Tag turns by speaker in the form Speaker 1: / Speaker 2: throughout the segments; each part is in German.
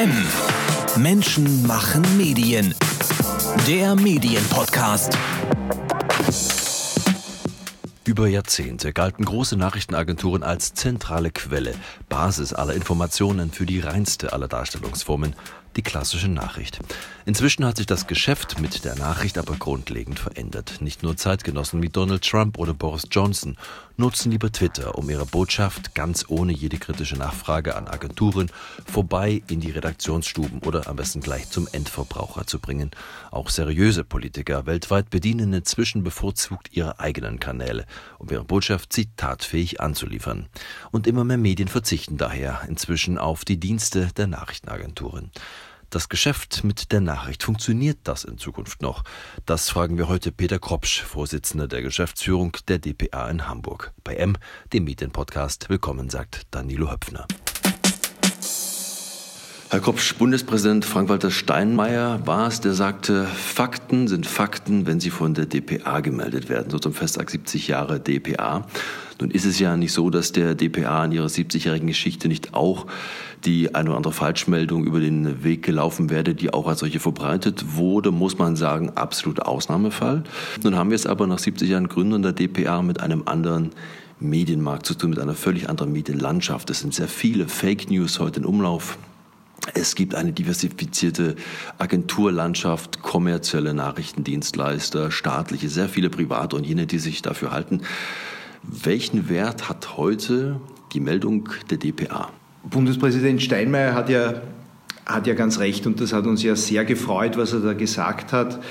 Speaker 1: M. Menschen machen Medien. Der Medienpodcast.
Speaker 2: Über Jahrzehnte galten große Nachrichtenagenturen als zentrale Quelle, Basis aller Informationen für die reinste aller Darstellungsformen, die klassische Nachricht. Inzwischen hat sich das Geschäft mit der Nachricht aber grundlegend verändert. Nicht nur Zeitgenossen wie Donald Trump oder Boris Johnson nutzen lieber Twitter, um ihre Botschaft ganz ohne jede kritische Nachfrage an Agenturen vorbei in die Redaktionsstuben oder am besten gleich zum Endverbraucher zu bringen. Auch seriöse Politiker weltweit bedienen inzwischen bevorzugt ihre eigenen Kanäle, um ihre Botschaft zitatfähig anzuliefern. Und immer mehr Medien verzichten daher inzwischen auf die Dienste der Nachrichtenagenturen. Das Geschäft mit der Nachricht, funktioniert das in Zukunft noch? Das fragen wir heute Peter Kropsch, Vorsitzender der Geschäftsführung der DPA in Hamburg. Bei M, dem Medienpodcast, willkommen, sagt Danilo Höpfner. Herr Kropsch, Bundespräsident Frank-Walter Steinmeier war es, der sagte, Fakten sind Fakten, wenn sie von der DPA gemeldet werden, so zum Festtag 70 Jahre DPA. Nun ist es ja nicht so, dass der DPA in ihrer 70-jährigen Geschichte nicht auch die eine oder andere Falschmeldung über den Weg gelaufen werde, die auch als solche verbreitet wurde, muss man sagen, absolut Ausnahmefall. Nun haben wir es aber nach 70 Jahren Gründung der DPA mit einem anderen Medienmarkt zu tun, mit einer völlig anderen Medienlandschaft. Es sind sehr viele Fake News heute in Umlauf. Es gibt eine diversifizierte Agenturlandschaft, kommerzielle Nachrichtendienstleister, staatliche, sehr viele private und jene, die sich dafür halten. Welchen Wert hat heute die Meldung der DPA?
Speaker 3: Bundespräsident Steinmeier hat ja, hat ja ganz recht und das hat uns ja sehr gefreut, was er da gesagt hat,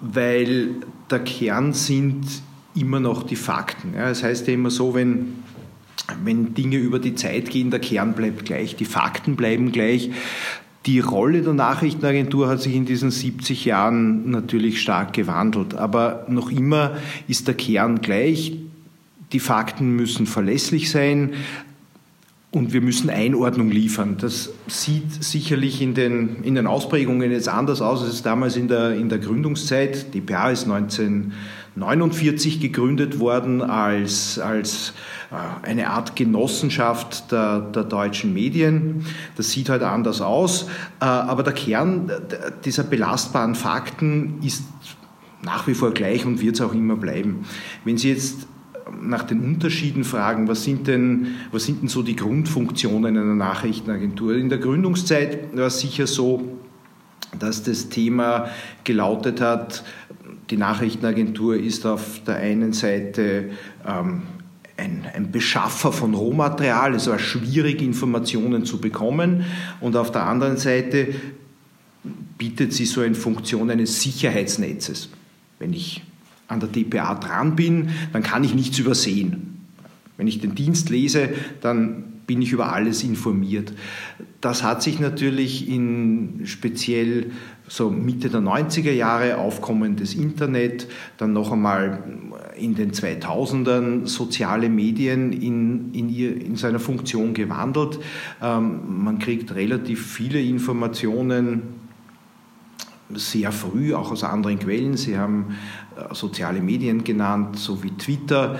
Speaker 3: weil der Kern sind immer noch die Fakten. Ja, das heißt ja immer so, wenn, wenn Dinge über die Zeit gehen, der Kern bleibt gleich, die Fakten bleiben gleich. Die Rolle der Nachrichtenagentur hat sich in diesen 70 Jahren natürlich stark gewandelt, aber noch immer ist der Kern gleich. Die Fakten müssen verlässlich sein. Und wir müssen Einordnung liefern. Das sieht sicherlich in den, in den Ausprägungen jetzt anders aus als damals in der, in der Gründungszeit. Die PA ist 1949 gegründet worden als, als äh, eine Art Genossenschaft der, der deutschen Medien. Das sieht halt anders aus. Äh, aber der Kern dieser belastbaren Fakten ist nach wie vor gleich und wird es auch immer bleiben. Wenn Sie jetzt nach den Unterschieden fragen, was sind denn, was sind denn so die Grundfunktionen einer Nachrichtenagentur? In der Gründungszeit war es sicher so, dass das Thema gelautet hat, die Nachrichtenagentur ist auf der einen Seite ähm, ein, ein, Beschaffer von Rohmaterial, es war schwierig, Informationen zu bekommen, und auf der anderen Seite bietet sie so eine Funktion eines Sicherheitsnetzes. Wenn ich an der DPA dran bin, dann kann ich nichts übersehen. Wenn ich den Dienst lese, dann bin ich über alles informiert. Das hat sich natürlich in speziell so Mitte der 90er Jahre aufkommendes Internet, dann noch einmal in den 2000ern soziale Medien in, in, ihr, in seiner Funktion gewandelt. Ähm, man kriegt relativ viele Informationen sehr früh, auch aus anderen Quellen. Sie haben äh, soziale Medien genannt, so wie Twitter.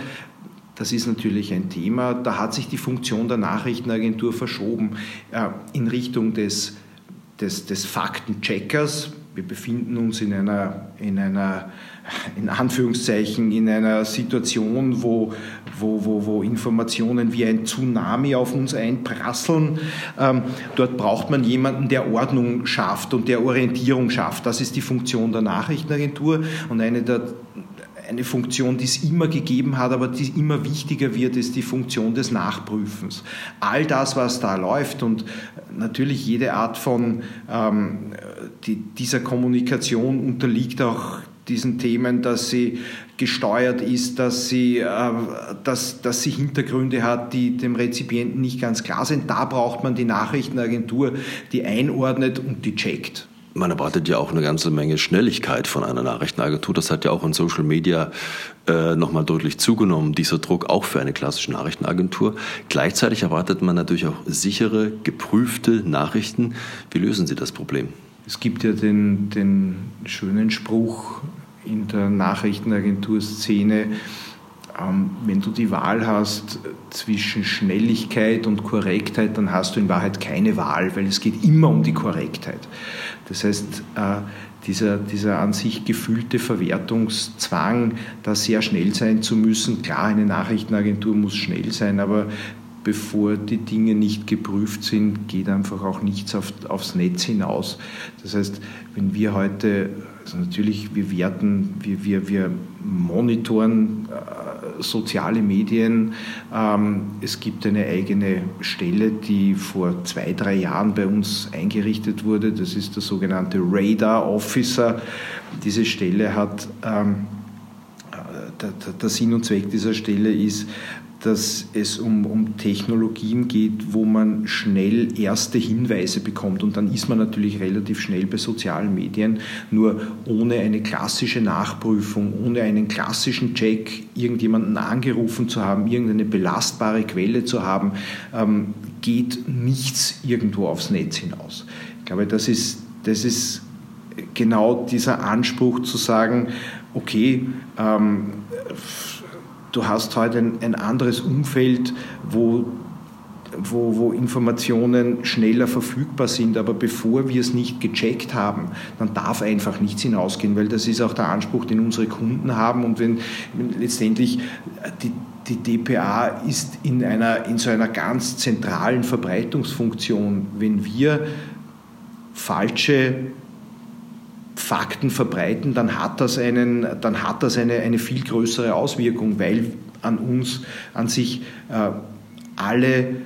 Speaker 3: Das ist natürlich ein Thema. Da hat sich die Funktion der Nachrichtenagentur verschoben äh, in Richtung des, des, des Faktencheckers. Wir befinden uns in einer, in einer in Anführungszeichen in einer Situation, wo, wo, wo, wo Informationen wie ein Tsunami auf uns einprasseln. Ähm, dort braucht man jemanden, der Ordnung schafft und der Orientierung schafft. Das ist die Funktion der Nachrichtenagentur und eine der eine Funktion, die es immer gegeben hat, aber die immer wichtiger wird, ist die Funktion des Nachprüfens. All das, was da läuft und natürlich jede Art von ähm, die, dieser Kommunikation unterliegt auch diesen Themen, dass sie gesteuert ist, dass sie, äh, dass, dass sie Hintergründe hat, die dem Rezipienten nicht ganz klar sind. Da braucht man die Nachrichtenagentur, die einordnet und die checkt.
Speaker 2: Man erwartet ja auch eine ganze Menge Schnelligkeit von einer Nachrichtenagentur. Das hat ja auch in Social Media äh, nochmal deutlich zugenommen, dieser Druck auch für eine klassische Nachrichtenagentur. Gleichzeitig erwartet man natürlich auch sichere, geprüfte Nachrichten. Wie lösen Sie das Problem?
Speaker 3: Es gibt ja den, den schönen Spruch in der Nachrichtenagenturszene, ähm, wenn du die Wahl hast zwischen Schnelligkeit und Korrektheit, dann hast du in Wahrheit keine Wahl, weil es geht immer um die Korrektheit. Das heißt, äh, dieser, dieser an sich gefühlte Verwertungszwang, da sehr schnell sein zu müssen. Klar, eine Nachrichtenagentur muss schnell sein, aber bevor die Dinge nicht geprüft sind, geht einfach auch nichts auf, aufs Netz hinaus. Das heißt, wenn wir heute, also natürlich, wir werten, wir, wir, wir monitoren äh, soziale Medien. Ähm, es gibt eine eigene Stelle, die vor zwei, drei Jahren bei uns eingerichtet wurde. Das ist der sogenannte Radar Officer. Diese Stelle hat ähm, äh, der, der, Sinn und Zweck dieser Stelle ist, dass es um, um Technologien geht, wo man schnell erste Hinweise bekommt. Und dann ist man natürlich relativ schnell bei sozialen Medien, nur ohne eine klassische Nachprüfung, ohne einen klassischen Check, irgendjemanden angerufen zu haben, irgendeine belastbare Quelle zu haben, ähm, geht nichts irgendwo aufs Netz hinaus. Ich glaube, das ist, das ist genau dieser Anspruch zu sagen, okay, ähm, du hast heute ein, ein anderes Umfeld, wo wo, wo, Informationen schneller verfügbar sind. Aber bevor wir es nicht gecheckt haben, dann darf einfach nichts hinausgehen, weil das ist auch der Anspruch, den unsere Kunden haben. Und wenn, wenn letztendlich die, die DPA ist in, einer, in so einer ganz zentralen Verbreitungsfunktion, wenn wir falsche Fakten verbreiten, dann hat das, einen, dann hat das eine, eine viel größere Auswirkung, weil an uns an sich äh, alle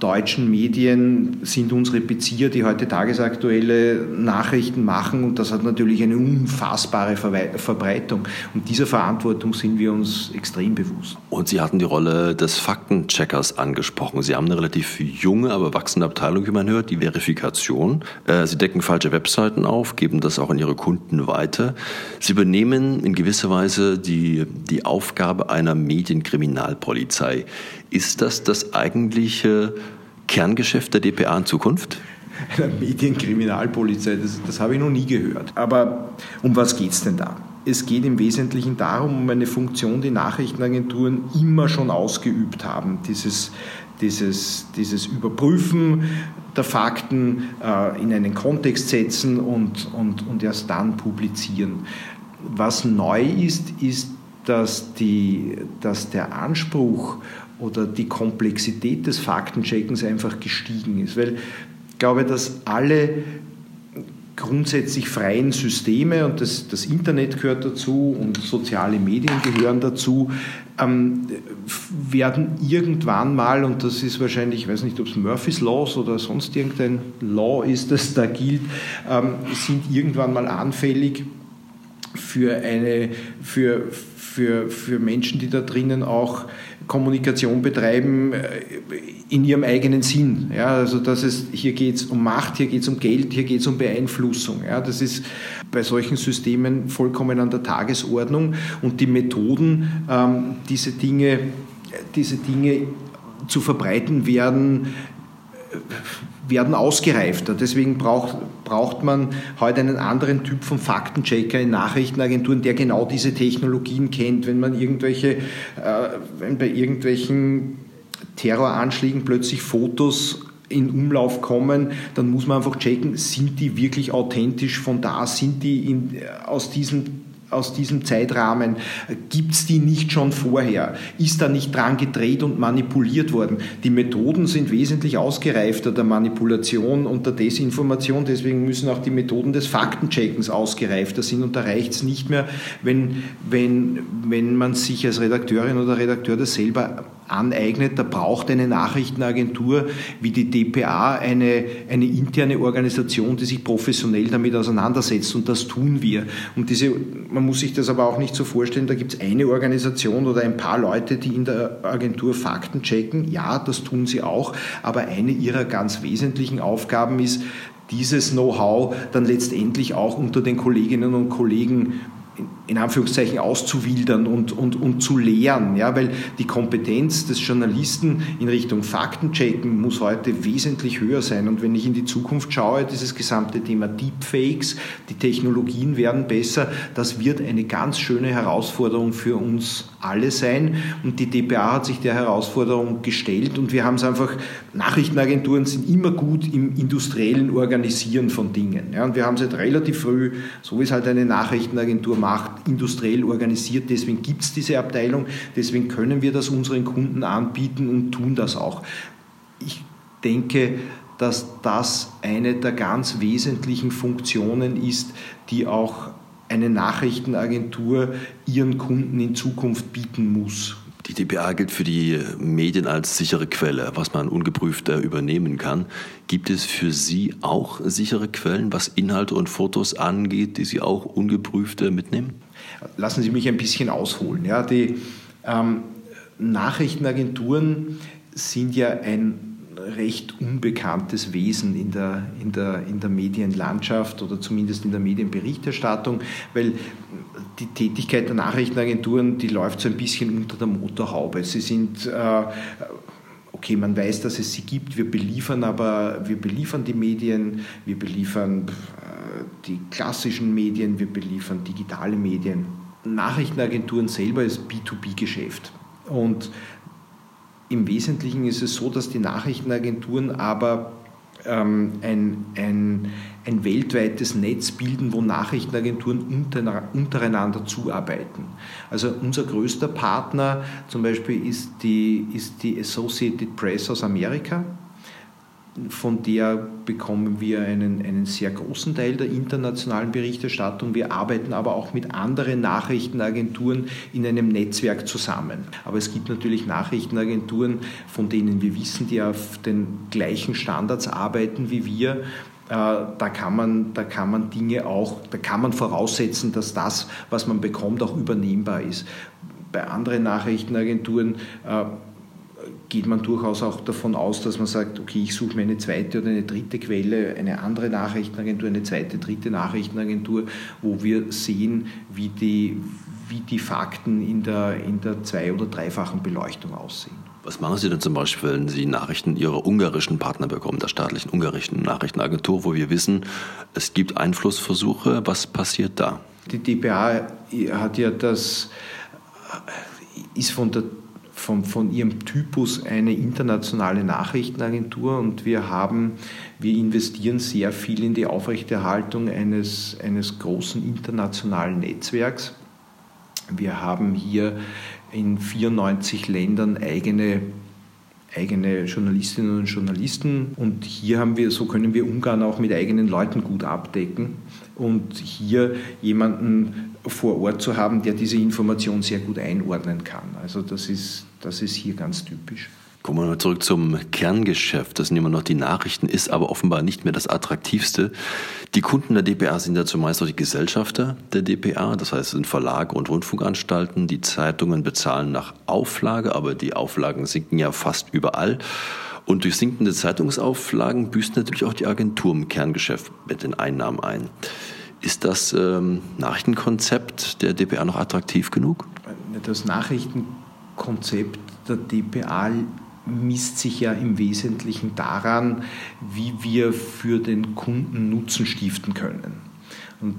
Speaker 3: deutschen Medien sind unsere Bezieher, die heute tagesaktuelle Nachrichten machen und das hat natürlich eine unfassbare Verbreitung. Und dieser Verantwortung sind wir uns extrem bewusst.
Speaker 2: Und Sie hatten die Rolle des Faktencheckers angesprochen. Sie haben eine relativ junge, aber wachsende Abteilung, wie man hört, die Verifikation. Äh, Sie decken falsche Webseiten auf, geben das auch an Ihre Kunden weiter. Sie übernehmen in gewisser Weise die, die Aufgabe einer Medienkriminalpolizei. Ist das das eigentliche Kerngeschäft der DPA in Zukunft?
Speaker 3: Einer Medienkriminalpolizei, das, das habe ich noch nie gehört. Aber um was geht es denn da? Es geht im Wesentlichen darum, um eine Funktion, die Nachrichtenagenturen immer schon ausgeübt haben. Dieses, dieses, dieses Überprüfen der Fakten äh, in einen Kontext setzen und, und, und erst dann publizieren. Was neu ist, ist, dass, die, dass der Anspruch oder die Komplexität des Faktencheckens einfach gestiegen ist. Weil ich glaube, dass alle grundsätzlich freien Systeme und das, das Internet gehört dazu und soziale Medien gehören dazu, ähm, werden irgendwann mal, und das ist wahrscheinlich, ich weiß nicht, ob es Murphy's Laws oder sonst irgendein Law ist, das da gilt, ähm, sind irgendwann mal anfällig für, eine, für, für, für Menschen, die da drinnen auch Kommunikation betreiben äh, in ihrem eigenen Sinn. Ja, also das ist, hier geht es um Macht, hier geht es um Geld, hier geht es um Beeinflussung. Ja, das ist bei solchen Systemen vollkommen an der Tagesordnung und die Methoden, ähm, diese, Dinge, diese Dinge zu verbreiten, werden werden ausgereifter. Deswegen braucht, braucht man heute einen anderen Typ von Faktenchecker in Nachrichtenagenturen, der genau diese Technologien kennt. Wenn man irgendwelche, äh, wenn bei irgendwelchen Terroranschlägen plötzlich Fotos in Umlauf kommen, dann muss man einfach checken, sind die wirklich authentisch von da, sind die in, aus diesem aus diesem Zeitrahmen, gibt es die nicht schon vorher? Ist da nicht dran gedreht und manipuliert worden? Die Methoden sind wesentlich ausgereifter der Manipulation und der Desinformation, deswegen müssen auch die Methoden des Faktencheckens ausgereifter sind und da reicht es nicht mehr, wenn, wenn, wenn man sich als Redakteurin oder Redakteur das selber aneignet. Da braucht eine Nachrichtenagentur wie die DPA eine, eine interne Organisation, die sich professionell damit auseinandersetzt und das tun wir. Und diese, man muss sich das aber auch nicht so vorstellen, da gibt es eine Organisation oder ein paar Leute, die in der Agentur Fakten checken. Ja, das tun sie auch, aber eine ihrer ganz wesentlichen Aufgaben ist, dieses Know-how dann letztendlich auch unter den Kolleginnen und Kollegen in Anführungszeichen auszuwildern und, und, und zu lehren, ja, weil die Kompetenz des Journalisten in Richtung Faktenchecken muss heute wesentlich höher sein. Und wenn ich in die Zukunft schaue, dieses gesamte Thema Deepfakes, die Technologien werden besser, das wird eine ganz schöne Herausforderung für uns alle sein. Und die DPA hat sich der Herausforderung gestellt und wir haben es einfach, Nachrichtenagenturen sind immer gut im industriellen Organisieren von Dingen. Ja, und wir haben es halt relativ früh, so wie es halt eine Nachrichtenagentur macht, industriell organisiert. Deswegen gibt es diese Abteilung, deswegen können wir das unseren Kunden anbieten und tun das auch. Ich denke, dass das eine der ganz wesentlichen Funktionen ist, die auch eine Nachrichtenagentur ihren Kunden in Zukunft bieten muss.
Speaker 2: Die DPA gilt für die Medien als sichere Quelle, was man ungeprüft übernehmen kann. Gibt es für Sie auch sichere Quellen, was Inhalte und Fotos angeht, die Sie auch ungeprüft mitnehmen?
Speaker 3: Lassen Sie mich ein bisschen ausholen. Ja, die ähm, Nachrichtenagenturen sind ja ein recht unbekanntes Wesen in der, in, der, in der Medienlandschaft oder zumindest in der Medienberichterstattung, weil die Tätigkeit der Nachrichtenagenturen, die läuft so ein bisschen unter der Motorhaube. Sie sind äh, okay, man weiß, dass es sie gibt, wir beliefern aber, wir beliefern die Medien, wir beliefern äh, die klassischen Medien, wir beliefern digitale Medien. Nachrichtenagenturen selber ist B2B-Geschäft. Und im Wesentlichen ist es so, dass die Nachrichtenagenturen aber ähm, ein, ein, ein weltweites Netz bilden, wo Nachrichtenagenturen untereinander zuarbeiten. Also unser größter Partner zum Beispiel ist die, ist die Associated Press aus Amerika von der bekommen wir einen, einen sehr großen Teil der internationalen Berichterstattung. Wir arbeiten aber auch mit anderen Nachrichtenagenturen in einem Netzwerk zusammen. Aber es gibt natürlich Nachrichtenagenturen, von denen wir wissen, die auf den gleichen Standards arbeiten wie wir. Äh, da kann, man, da kann man Dinge auch, da kann man voraussetzen, dass das, was man bekommt, auch übernehmbar ist. Bei anderen Nachrichtenagenturen äh, geht man durchaus auch davon aus, dass man sagt, okay, ich suche mir eine zweite oder eine dritte Quelle, eine andere Nachrichtenagentur, eine zweite, dritte Nachrichtenagentur, wo wir sehen, wie die, wie die Fakten in der, in der zwei- oder dreifachen Beleuchtung aussehen.
Speaker 2: Was machen Sie denn zum Beispiel, wenn Sie Nachrichten Ihrer ungarischen Partner bekommen, der staatlichen ungarischen Nachrichtenagentur, wo wir wissen, es gibt Einflussversuche? Was passiert da?
Speaker 3: Die DPA hat ja das, ist von der von, von ihrem Typus eine internationale Nachrichtenagentur und wir haben, wir investieren sehr viel in die Aufrechterhaltung eines, eines großen internationalen Netzwerks. Wir haben hier in 94 Ländern eigene eigene Journalistinnen und Journalisten und hier haben wir, so können wir Ungarn auch mit eigenen Leuten gut abdecken und hier jemanden vor Ort zu haben, der diese Information sehr gut einordnen kann. Also das ist, das ist hier ganz typisch.
Speaker 2: Kommen wir mal zurück zum Kerngeschäft. Das sind immer noch die Nachrichten, ist aber offenbar nicht mehr das attraktivste. Die Kunden der DPA sind ja zumeist auch die Gesellschafter der DPA, das heißt es sind Verlage und Rundfunkanstalten. Die Zeitungen bezahlen nach Auflage, aber die Auflagen sinken ja fast überall. Und durch sinkende Zeitungsauflagen büßt natürlich auch die Agentur im Kerngeschäft mit den Einnahmen ein. Ist das ähm, Nachrichtenkonzept der DPA noch attraktiv genug?
Speaker 3: Das Nachrichtenkonzept der DPA misst sich ja im Wesentlichen daran, wie wir für den Kunden Nutzen stiften können. Und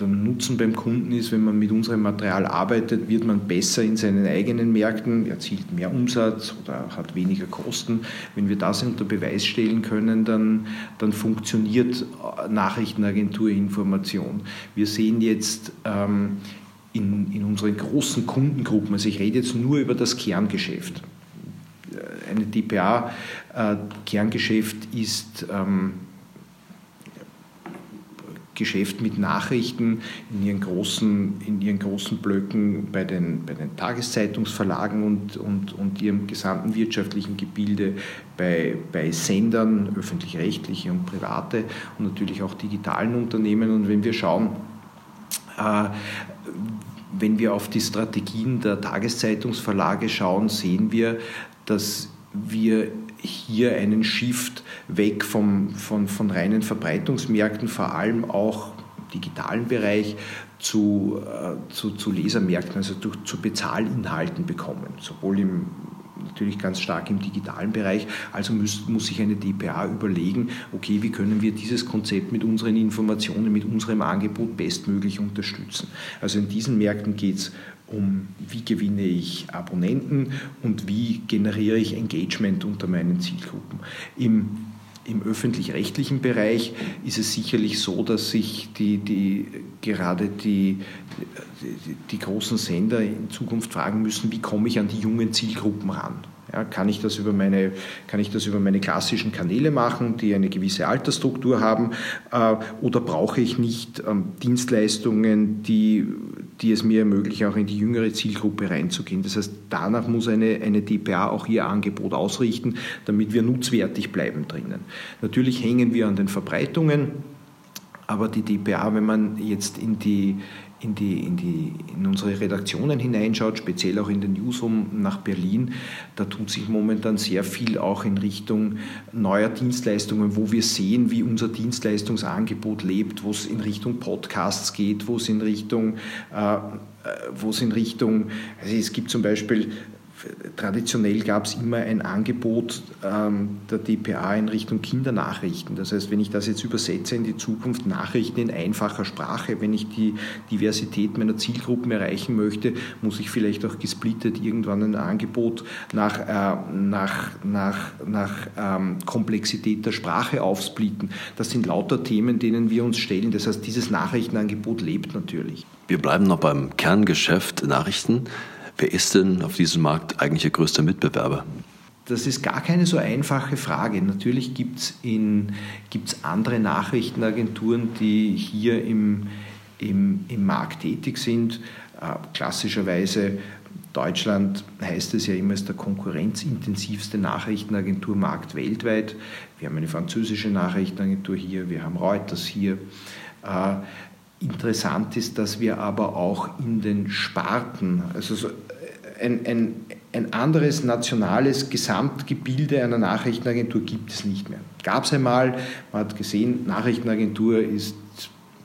Speaker 3: der Nutzen beim Kunden ist, wenn man mit unserem Material arbeitet, wird man besser in seinen eigenen Märkten, erzielt mehr Umsatz oder hat weniger Kosten. Wenn wir das unter Beweis stellen können, dann, dann funktioniert Nachrichtenagenturinformation. Wir sehen jetzt ähm, in, in unseren großen Kundengruppen, also ich rede jetzt nur über das Kerngeschäft. Eine DPA-Kerngeschäft äh, ist ähm, Geschäft mit Nachrichten in ihren großen, in ihren großen Blöcken bei den, bei den Tageszeitungsverlagen und, und, und ihrem gesamten wirtschaftlichen Gebilde bei, bei Sendern, öffentlich-rechtliche und private und natürlich auch digitalen Unternehmen. Und wenn wir schauen, äh, wenn wir auf die Strategien der Tageszeitungsverlage schauen, sehen wir, dass wir hier einen Shift weg vom, von, von reinen Verbreitungsmärkten, vor allem auch im digitalen Bereich, zu, äh, zu, zu Lesermärkten, also durch, zu Bezahlinhalten bekommen, sowohl im natürlich ganz stark im digitalen Bereich. Also muss, muss sich eine DPA überlegen, okay, wie können wir dieses Konzept mit unseren Informationen, mit unserem Angebot bestmöglich unterstützen. Also in diesen Märkten geht es um, wie gewinne ich Abonnenten und wie generiere ich Engagement unter meinen Zielgruppen. Im im öffentlich-rechtlichen Bereich ist es sicherlich so, dass sich die, die, gerade die, die, großen Sender in Zukunft fragen müssen, wie komme ich an die jungen Zielgruppen ran. Ja, kann, ich das über meine, kann ich das über meine klassischen Kanäle machen, die eine gewisse Altersstruktur haben, äh, oder brauche ich nicht ähm, Dienstleistungen, die, die es mir ermöglichen, auch in die jüngere Zielgruppe reinzugehen? Das heißt, danach muss eine, eine DPA auch ihr Angebot ausrichten, damit wir nutzwertig bleiben drinnen. Natürlich hängen wir an den Verbreitungen, aber die DPA, wenn man jetzt in die, in, die, in, die, in unsere Redaktionen hineinschaut, speziell auch in den Newsroom nach Berlin, da tut sich momentan sehr viel auch in Richtung neuer Dienstleistungen, wo wir sehen, wie unser Dienstleistungsangebot lebt, wo es in Richtung Podcasts geht, wo es in Richtung, äh, äh wo es in Richtung, also es gibt zum Beispiel traditionell gab es immer ein Angebot ähm, der DPA in Richtung Kindernachrichten. Das heißt, wenn ich das jetzt übersetze in die Zukunft, Nachrichten in einfacher Sprache, wenn ich die Diversität meiner Zielgruppen erreichen möchte, muss ich vielleicht auch gesplittet irgendwann ein Angebot nach, äh, nach, nach, nach ähm, Komplexität der Sprache aufsplitten. Das sind lauter Themen, denen wir uns stellen. Das heißt, dieses Nachrichtenangebot lebt natürlich.
Speaker 2: Wir bleiben noch beim Kerngeschäft Nachrichten. Wer ist denn auf diesem Markt eigentlich Ihr größter Mitbewerber?
Speaker 3: Das ist gar keine so einfache Frage. Natürlich gibt es andere Nachrichtenagenturen, die hier im, im, im Markt tätig sind. Äh, klassischerweise Deutschland heißt es ja immer, ist der konkurrenzintensivste Nachrichtenagenturmarkt weltweit. Wir haben eine französische Nachrichtenagentur hier, wir haben Reuters hier. Äh, interessant ist, dass wir aber auch in den Sparten, also so ein, ein, ein anderes nationales Gesamtgebilde einer Nachrichtenagentur gibt es nicht mehr. Gab es einmal, man hat gesehen, Nachrichtenagentur ist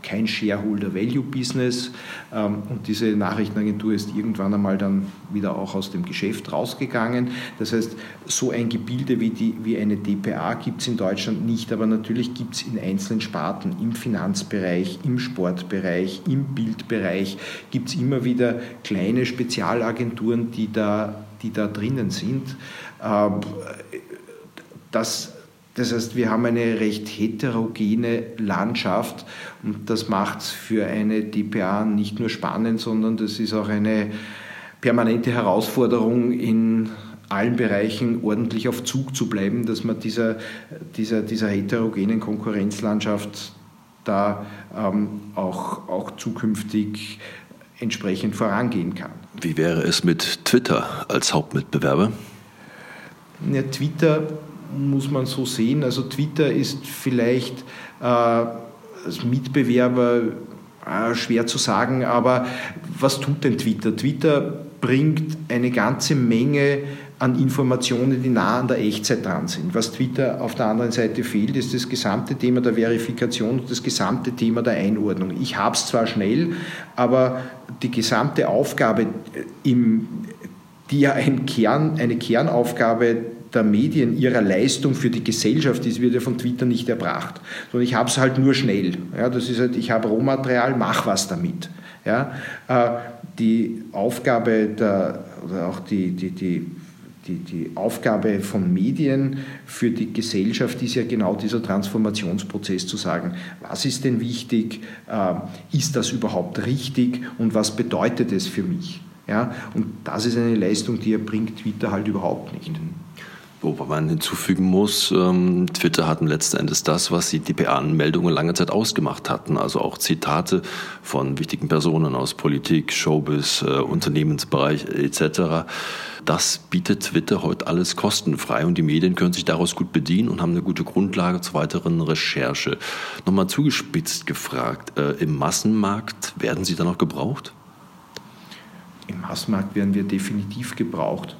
Speaker 3: kein Shareholder-Value-Business ähm, und diese Nachrichtenagentur ist irgendwann einmal dann wieder auch aus dem Geschäft rausgegangen. Das heißt, so ein Gebilde wie, die, wie eine DPA gibt es in Deutschland nicht, aber natürlich gibt es in einzelnen Sparten, im Finanzbereich, im Sportbereich, im Bildbereich, gibt es immer wieder kleine Spezialagenturen, die da, die da drinnen sind. Ähm, das das heißt, wir haben eine recht heterogene Landschaft und das macht es für eine DPA nicht nur spannend, sondern das ist auch eine permanente Herausforderung in allen Bereichen ordentlich auf Zug zu bleiben, dass man dieser, dieser, dieser heterogenen Konkurrenzlandschaft da ähm, auch, auch zukünftig entsprechend vorangehen kann.
Speaker 2: Wie wäre es mit Twitter als Hauptmitbewerber?
Speaker 3: Ja, Twitter muss man so sehen. Also Twitter ist vielleicht äh, als Mitbewerber äh, schwer zu sagen, aber was tut denn Twitter? Twitter bringt eine ganze Menge an Informationen, die nah an der Echtzeit dran sind. Was Twitter auf der anderen Seite fehlt, ist das gesamte Thema der Verifikation und das gesamte Thema der Einordnung. Ich habe es zwar schnell, aber die gesamte Aufgabe, im, die ja ein Kern, eine Kernaufgabe der Medien ihrer Leistung für die Gesellschaft ist, wird ja von Twitter nicht erbracht. Sondern ich habe es halt nur schnell. Ja, das ist halt, ich habe Rohmaterial, mach was damit. Ja, äh, die Aufgabe der, oder auch die, die, die, die, die Aufgabe von Medien für die Gesellschaft ist ja genau dieser Transformationsprozess zu sagen, was ist denn wichtig, äh, ist das überhaupt richtig und was bedeutet es für mich? Ja, und das ist eine Leistung, die erbringt Twitter halt überhaupt nicht.
Speaker 2: Wobei man hinzufügen muss, ähm, Twitter hatten letzten Endes das, was die DPA-Meldungen lange Zeit ausgemacht hatten. Also auch Zitate von wichtigen Personen aus Politik, Showbiz, äh, Unternehmensbereich etc. Das bietet Twitter heute alles kostenfrei und die Medien können sich daraus gut bedienen und haben eine gute Grundlage zur weiteren Recherche. Nochmal zugespitzt gefragt, äh, im Massenmarkt werden sie dann noch gebraucht?
Speaker 3: Im Massenmarkt werden wir definitiv gebraucht,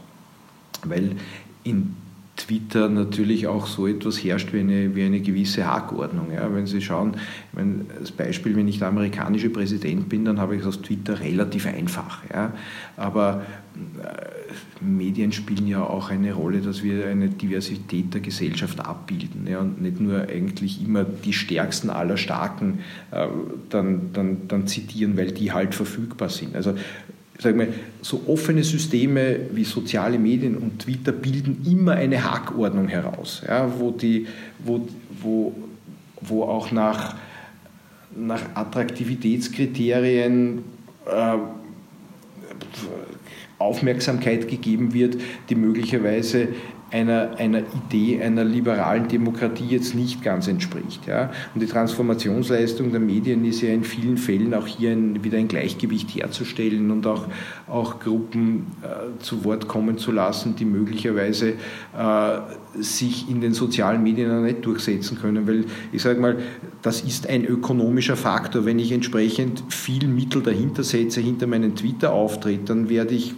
Speaker 3: weil in Twitter natürlich auch so etwas herrscht wie eine, wie eine gewisse Hackordnung. Ja. Wenn Sie schauen, wenn, das Beispiel, wenn ich der amerikanische Präsident bin, dann habe ich es auf Twitter relativ einfach. Ja. Aber äh, Medien spielen ja auch eine Rolle, dass wir eine Diversität der Gesellschaft abbilden ja, und nicht nur eigentlich immer die Stärksten aller Starken äh, dann, dann, dann zitieren, weil die halt verfügbar sind. Also sag mal, so offene Systeme wie soziale Medien und Twitter bilden immer eine Hackordnung heraus, ja, wo, die, wo, wo, wo auch nach, nach Attraktivitätskriterien äh, Aufmerksamkeit gegeben wird, die möglicherweise einer, einer Idee einer liberalen Demokratie jetzt nicht ganz entspricht. Ja. Und die Transformationsleistung der Medien ist ja in vielen Fällen auch hier ein, wieder ein Gleichgewicht herzustellen und auch, auch Gruppen äh, zu Wort kommen zu lassen, die möglicherweise äh, sich in den sozialen Medien nicht durchsetzen können. Weil ich sage mal, das ist ein ökonomischer Faktor. Wenn ich entsprechend viel Mittel dahinter setze, hinter meinen Twitter-Auftritt, dann werde ich,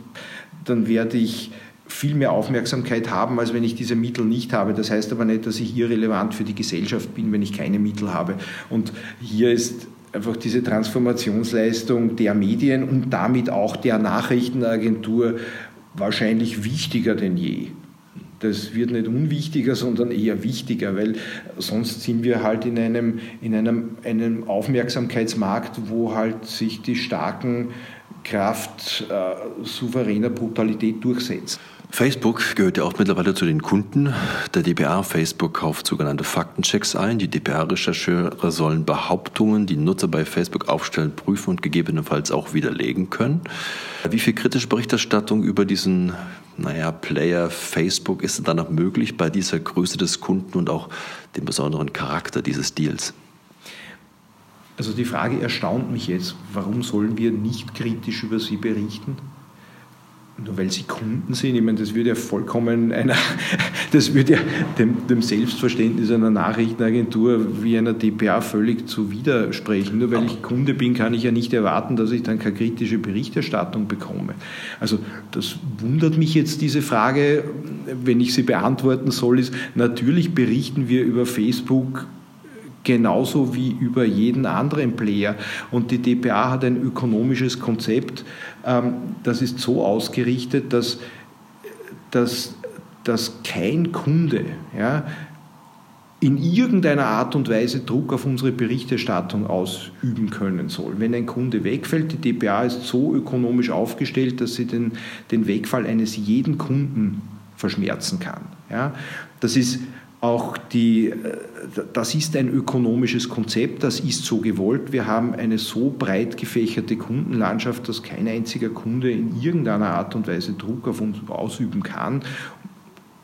Speaker 3: dann werde ich viel mehr Aufmerksamkeit haben, als wenn ich diese Mittel nicht habe. Das heißt aber nicht, dass ich irrelevant für die Gesellschaft bin, wenn ich keine Mittel habe. Und hier ist einfach diese Transformationsleistung der Medien und damit auch der Nachrichtenagentur wahrscheinlich wichtiger denn je. Das wird nicht unwichtiger, sondern eher wichtiger, weil sonst sind wir halt in einem, in einem, einem Aufmerksamkeitsmarkt, wo halt sich die starken Kraft äh, souveräner Brutalität durchsetzt.
Speaker 2: Facebook gehört ja auch mittlerweile zu den Kunden der DPA. Facebook kauft sogenannte Faktenchecks ein. Die DPA-Rechercheure sollen Behauptungen, die Nutzer bei Facebook aufstellen, prüfen und gegebenenfalls auch widerlegen können. Wie viel kritische Berichterstattung über diesen naja, Player Facebook ist denn da noch möglich bei dieser Größe des Kunden und auch dem besonderen Charakter dieses Deals?
Speaker 3: Also die Frage erstaunt mich jetzt, warum sollen wir nicht kritisch über sie berichten? Nur weil sie Kunden sind, ich meine, das würde ja vollkommen einer, das würde ja dem, dem Selbstverständnis einer Nachrichtenagentur wie einer DPA völlig zu widersprechen. Nur weil ich Kunde bin, kann ich ja nicht erwarten, dass ich dann keine kritische Berichterstattung bekomme. Also das wundert mich jetzt diese Frage, wenn ich sie beantworten soll, ist, natürlich berichten wir über Facebook genauso wie über jeden anderen Player. Und die DPA hat ein ökonomisches Konzept, ähm, das ist so ausgerichtet, dass, dass, dass kein Kunde ja, in irgendeiner Art und Weise Druck auf unsere Berichterstattung ausüben können soll. Wenn ein Kunde wegfällt, die DPA ist so ökonomisch aufgestellt, dass sie den, den Wegfall eines jeden Kunden verschmerzen kann. Ja, das ist auch die, äh, das ist ein ökonomisches Konzept, das ist so gewollt. Wir haben eine so breit gefächerte Kundenlandschaft, dass kein einziger Kunde in irgendeiner Art und Weise Druck auf uns ausüben kann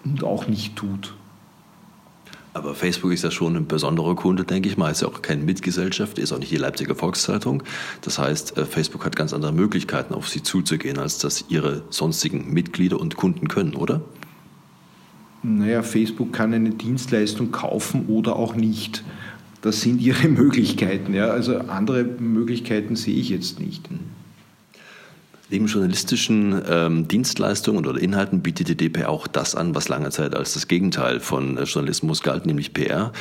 Speaker 3: und auch nicht tut.
Speaker 2: Aber Facebook ist ja schon ein besonderer Kunde, denke ich mal. Ist ja auch keine Mitgesellschaft, ist auch nicht die Leipziger Volkszeitung. Das heißt, äh, Facebook hat ganz andere Möglichkeiten, auf sie zuzugehen, als das ihre sonstigen Mitglieder und Kunden können, oder?
Speaker 3: Naja, Facebook kann eine Dienstleistung kaufen oder auch nicht. Das sind ihre Möglichkeiten. Ja. Also andere Möglichkeiten sehe ich jetzt nicht.
Speaker 2: Neben journalistischen ähm, Dienstleistungen oder Inhalten bietet die DP auch das an, was lange Zeit als das Gegenteil von äh, Journalismus galt, nämlich PR.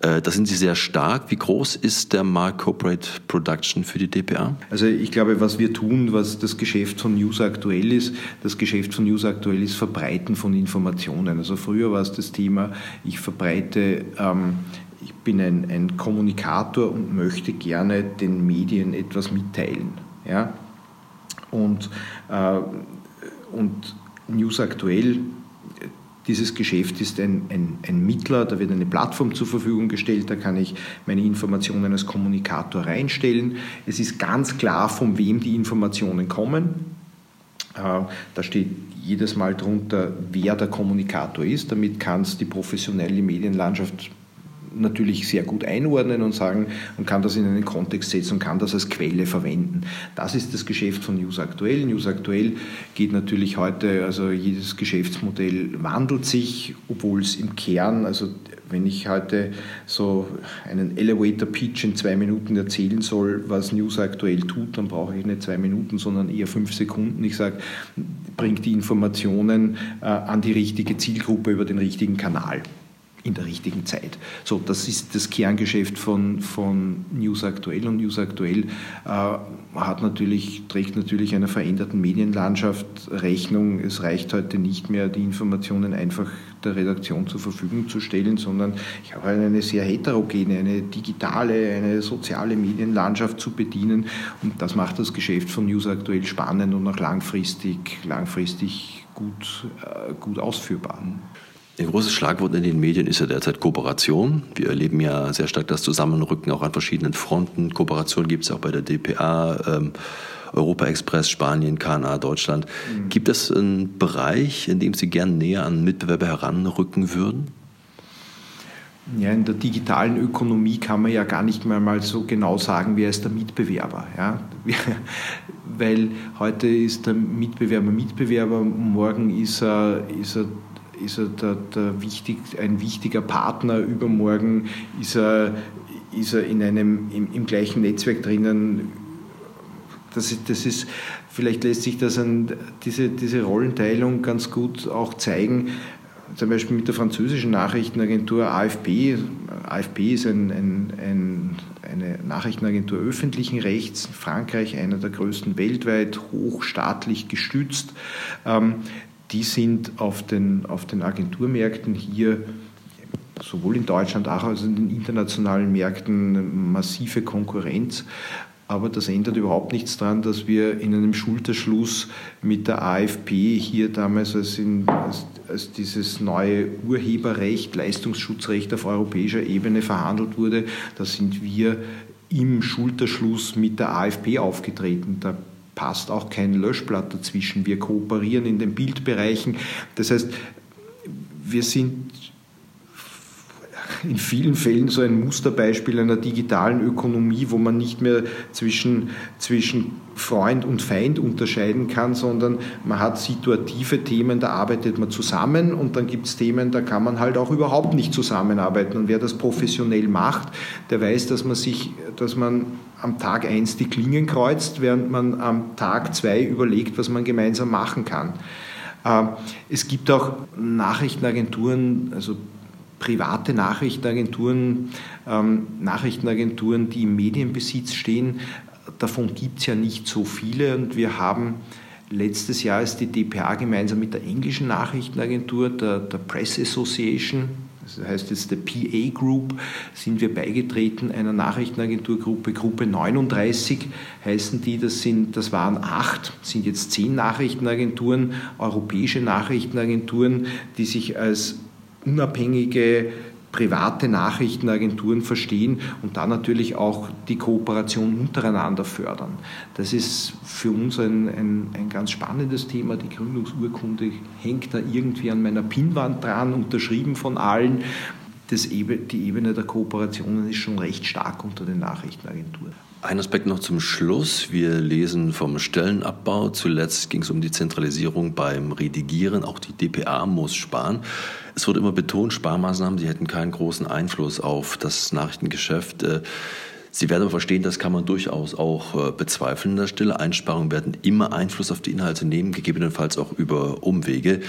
Speaker 2: Äh, da sind Sie sehr stark. Wie groß ist der Markt Corporate Production für die DPA?
Speaker 3: Also ich glaube, was wir tun, was das Geschäft von News aktuell ist, das Geschäft von News aktuell ist Verbreiten von Informationen. Also früher war es das Thema, ich verbreite ähm, ich bin ein, ein, Kommunikator und möchte gerne den Medien etwas mitteilen. Ja? Und, äh, und News aktuell dieses Geschäft ist ein, ein, ein, Mittler, da wird eine Plattform zur Verfügung gestellt, da kann ich meine Informationen als Kommunikator reinstellen. Es ist ganz klar, von wem die Informationen kommen. Äh, da steht jedes Mal drunter, wer der Kommunikator ist. Damit kann es die professionelle Medienlandschaft natürlich sehr gut einordnen und sagen, man kann das in einen Kontext setzen und kann das als Quelle verwenden. Das ist das Geschäft von News Aktuell. News Aktuell geht natürlich heute, also jedes Geschäftsmodell wandelt sich, obwohl es im Kern, also wenn ich heute so einen Elevator Pitch in zwei Minuten erzählen soll, was News aktuell tut, dann brauche ich nicht zwei Minuten, sondern eher fünf Sekunden. Ich sage, bringt die Informationen äh, an die richtige Zielgruppe über den richtigen Kanal in der richtigen Zeit. So, das ist das Kerngeschäft von, von News Aktuell und News Aktuell äh, hat natürlich, trägt natürlich einer veränderten Medienlandschaft Rechnung. Es reicht heute nicht mehr, die Informationen einfach der Redaktion zur Verfügung zu stellen, sondern ich habe eine sehr heterogene, eine digitale, eine soziale Medienlandschaft zu bedienen und das macht das Geschäft von News Aktuell spannend und auch langfristig, langfristig gut, äh, gut ausführbar.
Speaker 2: Ein großes Schlagwort in den Medien ist ja derzeit Kooperation. Wir erleben ja sehr stark das Zusammenrücken auch an verschiedenen Fronten. Kooperation gibt es auch bei der DPA, ähm, Europa Express, Spanien, KNA, Deutschland. Mhm. Gibt es einen Bereich, in dem Sie gern näher an Mitbewerber heranrücken würden?
Speaker 3: Ja, in der digitalen Ökonomie kann man ja gar nicht mehr mal so genau sagen, wer ist der Mitbewerber. Ja? Weil heute ist der Mitbewerber Mitbewerber, morgen ist er, ist er ist er der, der wichtig, ein wichtiger Partner, übermorgen ist er, ist er in einem, im, im gleichen Netzwerk drinnen. Das, das ist, vielleicht lässt sich das an, diese, diese Rollenteilung ganz gut auch zeigen. Zum Beispiel mit der französischen Nachrichtenagentur AFP. AFP ist ein, ein, ein, eine Nachrichtenagentur öffentlichen Rechts, Frankreich einer der größten weltweit, hochstaatlich gestützt. Ähm, die sind auf den, auf den Agenturmärkten hier sowohl in Deutschland als auch in den internationalen Märkten massive Konkurrenz. Aber das ändert überhaupt nichts daran, dass wir in einem Schulterschluss mit der AFP hier damals als, in, als, als dieses neue Urheberrecht, Leistungsschutzrecht auf europäischer Ebene verhandelt wurde, da sind wir im Schulterschluss mit der AFP aufgetreten. Da passt auch kein Löschblatt dazwischen. Wir kooperieren in den Bildbereichen. Das heißt, wir sind in vielen Fällen so ein Musterbeispiel einer digitalen Ökonomie, wo man nicht mehr zwischen, zwischen Freund und Feind unterscheiden kann, sondern man hat situative Themen, da arbeitet man zusammen und dann gibt es Themen, da kann man halt auch überhaupt nicht zusammenarbeiten. Und wer das professionell macht, der weiß, dass man sich, dass man am Tag 1 die Klingen kreuzt, während man am Tag 2 überlegt, was man gemeinsam machen kann. Ähm, es gibt auch Nachrichtenagenturen, also private Nachrichtenagenturen, ähm, Nachrichtenagenturen, die im Medienbesitz stehen. Davon gibt es ja nicht so viele und wir haben letztes Jahr ist die DPA gemeinsam mit der englischen Nachrichtenagentur, der, der Press Association, das heißt jetzt der PA Group, sind wir beigetreten einer Nachrichtenagenturgruppe, Gruppe 39 heißen die, das, sind, das waren acht, sind jetzt zehn Nachrichtenagenturen, europäische Nachrichtenagenturen, die sich als unabhängige private Nachrichtenagenturen verstehen und dann natürlich auch die Kooperation untereinander fördern. Das ist für uns ein, ein, ein, ganz spannendes Thema. Die Gründungsurkunde hängt da irgendwie an meiner Pinnwand dran, unterschrieben von allen. Das, die Ebene der Kooperationen ist schon recht stark unter den Nachrichtenagenturen.
Speaker 2: Ein Aspekt noch zum Schluss. Wir lesen vom Stellenabbau. Zuletzt ging es um die Zentralisierung beim Redigieren. Auch die DPA muss sparen. Es wird immer betont, Sparmaßnahmen, die hätten keinen großen Einfluss auf das Nachrichtengeschäft. Äh, Sie werden aber verstehen, das kann man durchaus auch äh, bezweifeln in der Stille. Einsparungen werden immer Einfluss auf die Inhalte nehmen, gegebenenfalls auch über Umwege.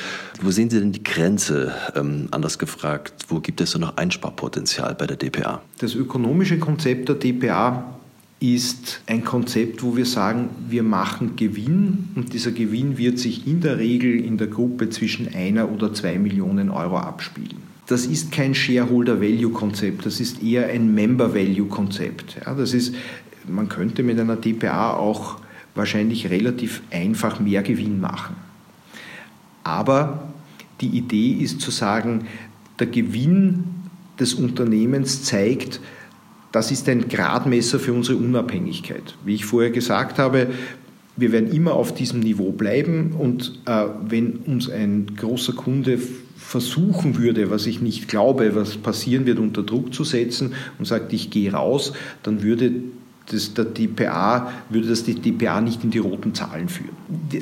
Speaker 2: Wo sehen Sie denn die Grenze? Ähm, anders gefragt, wo gibt es so noch Einsparpotenzial bei der DPA?
Speaker 3: Das ökonomische Konzept der DPA ist ein Konzept, wo wir sagen, wir machen Gewinn und dieser Gewinn wird sich in der Regel in der Gruppe zwischen einer oder zwei Millionen Euro abspielen. Das ist kein Shareholder-Value-Konzept, das ist eher ein Member-Value-Konzept. Ja, das ist, man könnte mit einer DPA auch wahrscheinlich relativ einfach mehr Gewinn machen. Aber die Idee ist zu sagen, der Gewinn des Unternehmens zeigt, das ist ein Gradmesser für unsere Unabhängigkeit. Wie ich vorher gesagt habe, wir werden immer auf diesem Niveau bleiben und äh, wenn uns ein großer Kunde versuchen würde, was ich nicht glaube, was passieren wird, unter Druck zu setzen und sagt, ich gehe raus, dann würde das, der DPA, würde das die DPA nicht in die roten Zahlen führen.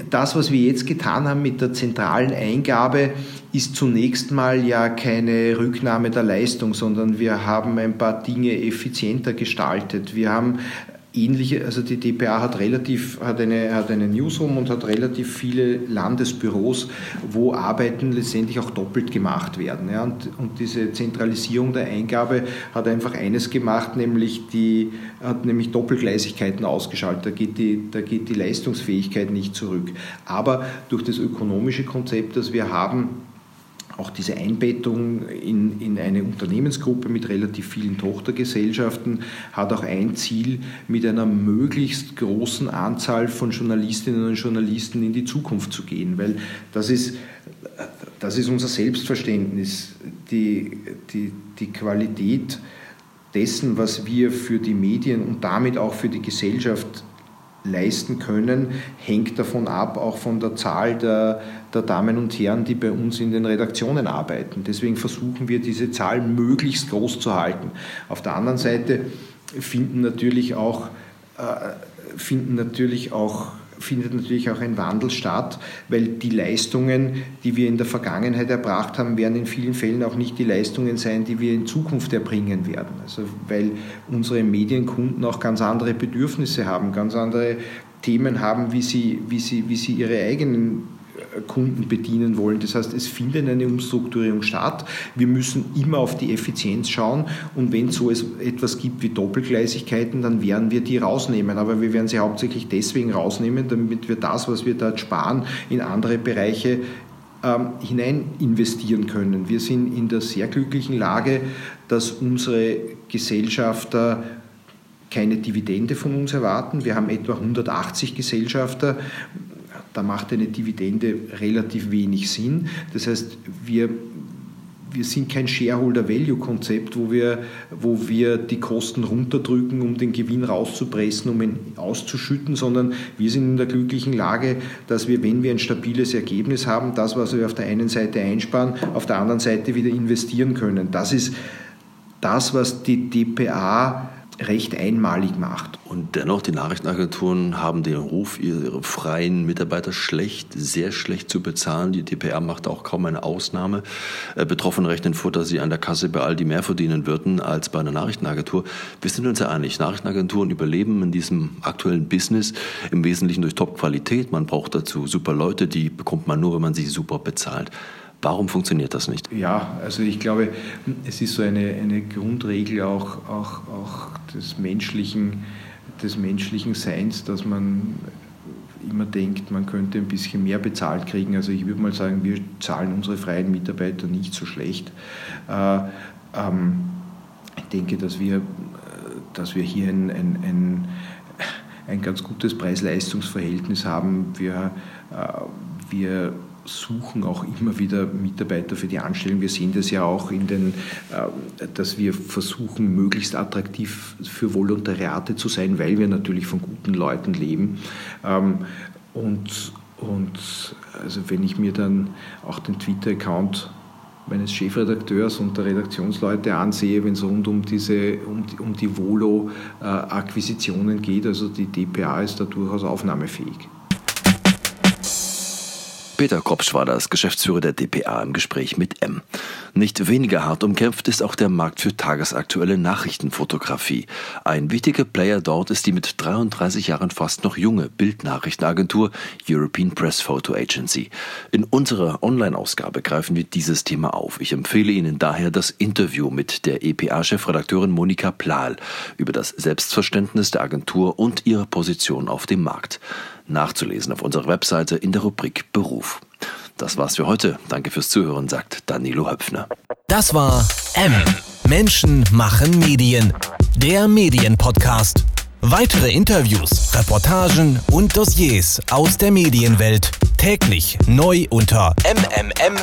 Speaker 3: Das, was wir jetzt getan haben mit der zentralen Eingabe, ist zunächst mal ja keine Rücknahme der Leistung, sondern wir haben ein paar Dinge effizienter gestaltet. Wir haben ähnliche, also die DPA hat relativ, hat eine, hat eine Newsroom und hat relativ viele Landesbüros, wo Arbeiten letztendlich auch doppelt gemacht werden. Ja. Und, und diese Zentralisierung der Eingabe hat einfach eines gemacht, nämlich die, hat nämlich Doppelgleisigkeiten ausgeschaltet. Da geht die, da geht die Leistungsfähigkeit nicht zurück. Aber durch das ökonomische Konzept, das wir haben, auch diese Einbettung in, in eine Unternehmensgruppe mit relativ vielen Tochtergesellschaften hat auch ein Ziel, mit einer möglichst großen Anzahl von Journalistinnen und Journalisten in die Zukunft zu gehen, weil das ist, das ist unser Selbstverständnis, die, die, die Qualität dessen, was wir für die Medien und damit auch für die Gesellschaft leisten können, hängt davon ab, auch von der Zahl der, der Damen und Herren, die bei uns in den Redaktionen arbeiten. Deswegen versuchen wir, diese Zahl möglichst groß zu halten. Auf der anderen Seite finden natürlich auch, äh, finden natürlich auch findet natürlich auch ein Wandel statt, weil die Leistungen, die wir in der Vergangenheit erbracht haben, werden in vielen Fällen auch nicht die Leistungen sein, die wir in Zukunft erbringen werden. Also weil unsere Medienkunden auch ganz andere Bedürfnisse haben, ganz andere Themen haben, wie sie, wie sie, wie sie ihre eigenen Kunden bedienen wollen. Das heißt, es findet eine Umstrukturierung statt. Wir müssen immer auf die Effizienz schauen und wenn es so etwas gibt wie Doppelgleisigkeiten, dann werden wir die rausnehmen. Aber wir werden sie hauptsächlich deswegen rausnehmen, damit wir das, was wir dort sparen, in andere Bereiche ähm, hinein investieren können. Wir sind in der sehr glücklichen Lage, dass unsere Gesellschafter keine Dividende von uns erwarten. Wir haben etwa 180 Gesellschafter da macht eine Dividende relativ wenig Sinn. Das heißt, wir, wir sind kein Shareholder-Value-Konzept, wo wir, wo wir die Kosten runterdrücken, um den Gewinn rauszupressen, um ihn auszuschütten, sondern wir sind in der glücklichen Lage, dass wir, wenn wir ein stabiles Ergebnis haben, das, was wir auf der einen Seite einsparen, auf der anderen Seite wieder investieren können. Das ist das, was die DPA recht einmalig macht.
Speaker 2: Und dennoch, die Nachrichtenagenturen haben den Ruf, ihre freien Mitarbeiter schlecht, sehr schlecht zu bezahlen. Die DPR macht auch kaum eine Ausnahme. Äh, Betroffene rechnen vor, dass sie an der Kasse bei Aldi mehr verdienen würden als bei einer Nachrichtenagentur. Wir sind uns ja einig, Nachrichtenagenturen überleben in diesem aktuellen Business im Wesentlichen durch Top-Qualität. Man braucht dazu super Leute, die bekommt man nur, wenn man sie super bezahlt. Warum funktioniert das nicht?
Speaker 3: Ja, also ich glaube, es ist so eine, eine Grundregel auch, auch, auch des, menschlichen, des menschlichen Seins, dass man immer denkt, man könnte ein bisschen mehr bezahlt kriegen. Also ich würde mal sagen, wir zahlen unsere freien Mitarbeiter nicht so schlecht. Äh, ähm, ich denke, dass wir, dass wir hier ein, ein, ein, ein ganz gutes Preis-Leistungs-Verhältnis haben. Wir, äh, wir suchen auch immer wieder Mitarbeiter für die Anstellung. Wir sehen das ja auch in den, äh, dass wir versuchen, möglichst attraktiv für Volontariate zu sein, weil wir natürlich von guten Leuten leben. Ähm, und, und also wenn ich mir dann auch den Twitter-Account meines Chefredakteurs und der Redaktionsleute ansehe, wenn es rund um diese um, um die Volo-Akquisitionen geht, also die DPA ist da durchaus aufnahmefähig.
Speaker 2: Peter Kopsch war das, Geschäftsführer der DPA im Gespräch mit M. Nicht weniger hart umkämpft ist auch der Markt für tagesaktuelle Nachrichtenfotografie. Ein wichtiger Player dort ist die mit 33 Jahren fast noch junge Bildnachrichtenagentur European Press Photo Agency. In unserer Online-Ausgabe greifen wir dieses Thema auf. Ich empfehle Ihnen daher das Interview mit der EPA-Chefredakteurin Monika Plahl über das Selbstverständnis der Agentur und ihre Position auf dem Markt nachzulesen auf unserer Webseite in der Rubrik Beruf. Das war's für heute. Danke fürs Zuhören, sagt Danilo Höpfner.
Speaker 1: Das war M. Menschen machen Medien. Der Medienpodcast. Weitere Interviews, Reportagen und Dossiers aus der Medienwelt täglich neu unter mmm.verdi.de.